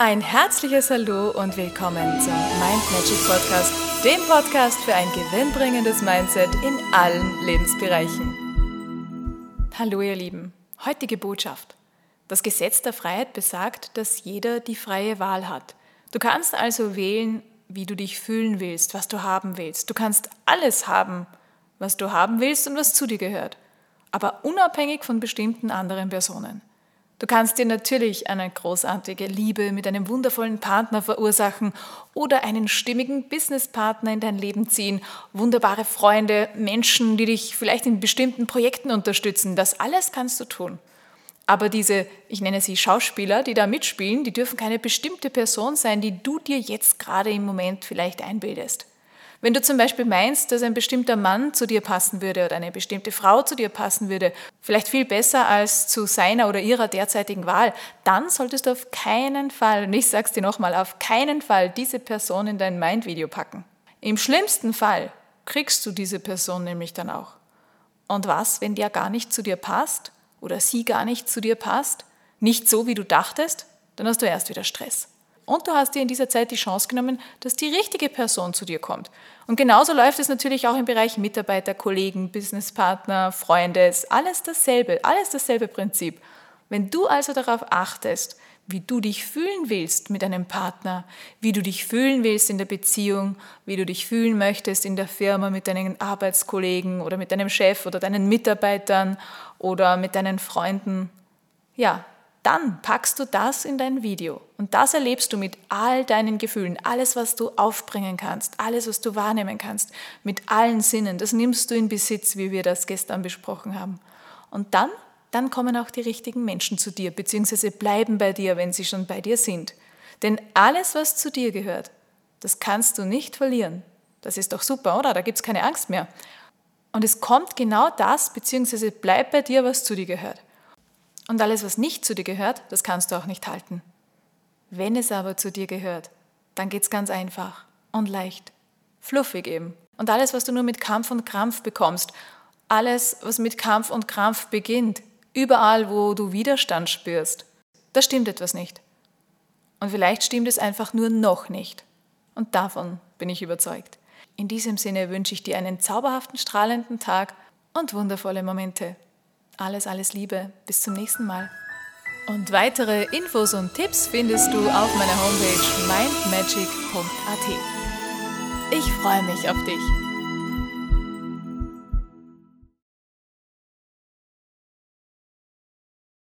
Ein herzliches Hallo und willkommen zum Mind Magic Podcast, dem Podcast für ein gewinnbringendes Mindset in allen Lebensbereichen. Hallo ihr Lieben, heutige Botschaft. Das Gesetz der Freiheit besagt, dass jeder die freie Wahl hat. Du kannst also wählen, wie du dich fühlen willst, was du haben willst. Du kannst alles haben, was du haben willst und was zu dir gehört, aber unabhängig von bestimmten anderen Personen. Du kannst dir natürlich eine großartige Liebe mit einem wundervollen Partner verursachen oder einen stimmigen Businesspartner in dein Leben ziehen, wunderbare Freunde, Menschen, die dich vielleicht in bestimmten Projekten unterstützen. Das alles kannst du tun. Aber diese, ich nenne sie Schauspieler, die da mitspielen, die dürfen keine bestimmte Person sein, die du dir jetzt gerade im Moment vielleicht einbildest. Wenn du zum Beispiel meinst, dass ein bestimmter Mann zu dir passen würde oder eine bestimmte Frau zu dir passen würde, vielleicht viel besser als zu seiner oder ihrer derzeitigen Wahl, dann solltest du auf keinen Fall, und ich sag's dir nochmal, auf keinen Fall diese Person in dein Mind-Video packen. Im schlimmsten Fall kriegst du diese Person nämlich dann auch. Und was, wenn der gar nicht zu dir passt oder sie gar nicht zu dir passt, nicht so, wie du dachtest, dann hast du erst wieder Stress. Und du hast dir in dieser Zeit die Chance genommen, dass die richtige Person zu dir kommt. Und genauso läuft es natürlich auch im Bereich Mitarbeiter, Kollegen, Businesspartner, Freunde. Alles dasselbe, alles dasselbe Prinzip. Wenn du also darauf achtest, wie du dich fühlen willst mit einem Partner, wie du dich fühlen willst in der Beziehung, wie du dich fühlen möchtest in der Firma mit deinen Arbeitskollegen oder mit deinem Chef oder deinen Mitarbeitern oder mit deinen Freunden, ja, dann packst du das in dein Video und das erlebst du mit all deinen Gefühlen, alles, was du aufbringen kannst, alles, was du wahrnehmen kannst, mit allen Sinnen. Das nimmst du in Besitz, wie wir das gestern besprochen haben. Und dann, dann kommen auch die richtigen Menschen zu dir, beziehungsweise bleiben bei dir, wenn sie schon bei dir sind. Denn alles, was zu dir gehört, das kannst du nicht verlieren. Das ist doch super, oder? Da gibt es keine Angst mehr. Und es kommt genau das, beziehungsweise bleibt bei dir, was zu dir gehört. Und alles, was nicht zu dir gehört, das kannst du auch nicht halten. Wenn es aber zu dir gehört, dann geht es ganz einfach und leicht, fluffig eben. Und alles, was du nur mit Kampf und Krampf bekommst, alles, was mit Kampf und Krampf beginnt, überall, wo du Widerstand spürst, da stimmt etwas nicht. Und vielleicht stimmt es einfach nur noch nicht. Und davon bin ich überzeugt. In diesem Sinne wünsche ich dir einen zauberhaften, strahlenden Tag und wundervolle Momente. Alles, alles Liebe. Bis zum nächsten Mal. Und weitere Infos und Tipps findest du auf meiner Homepage mindmagic.at. Ich freue mich auf dich.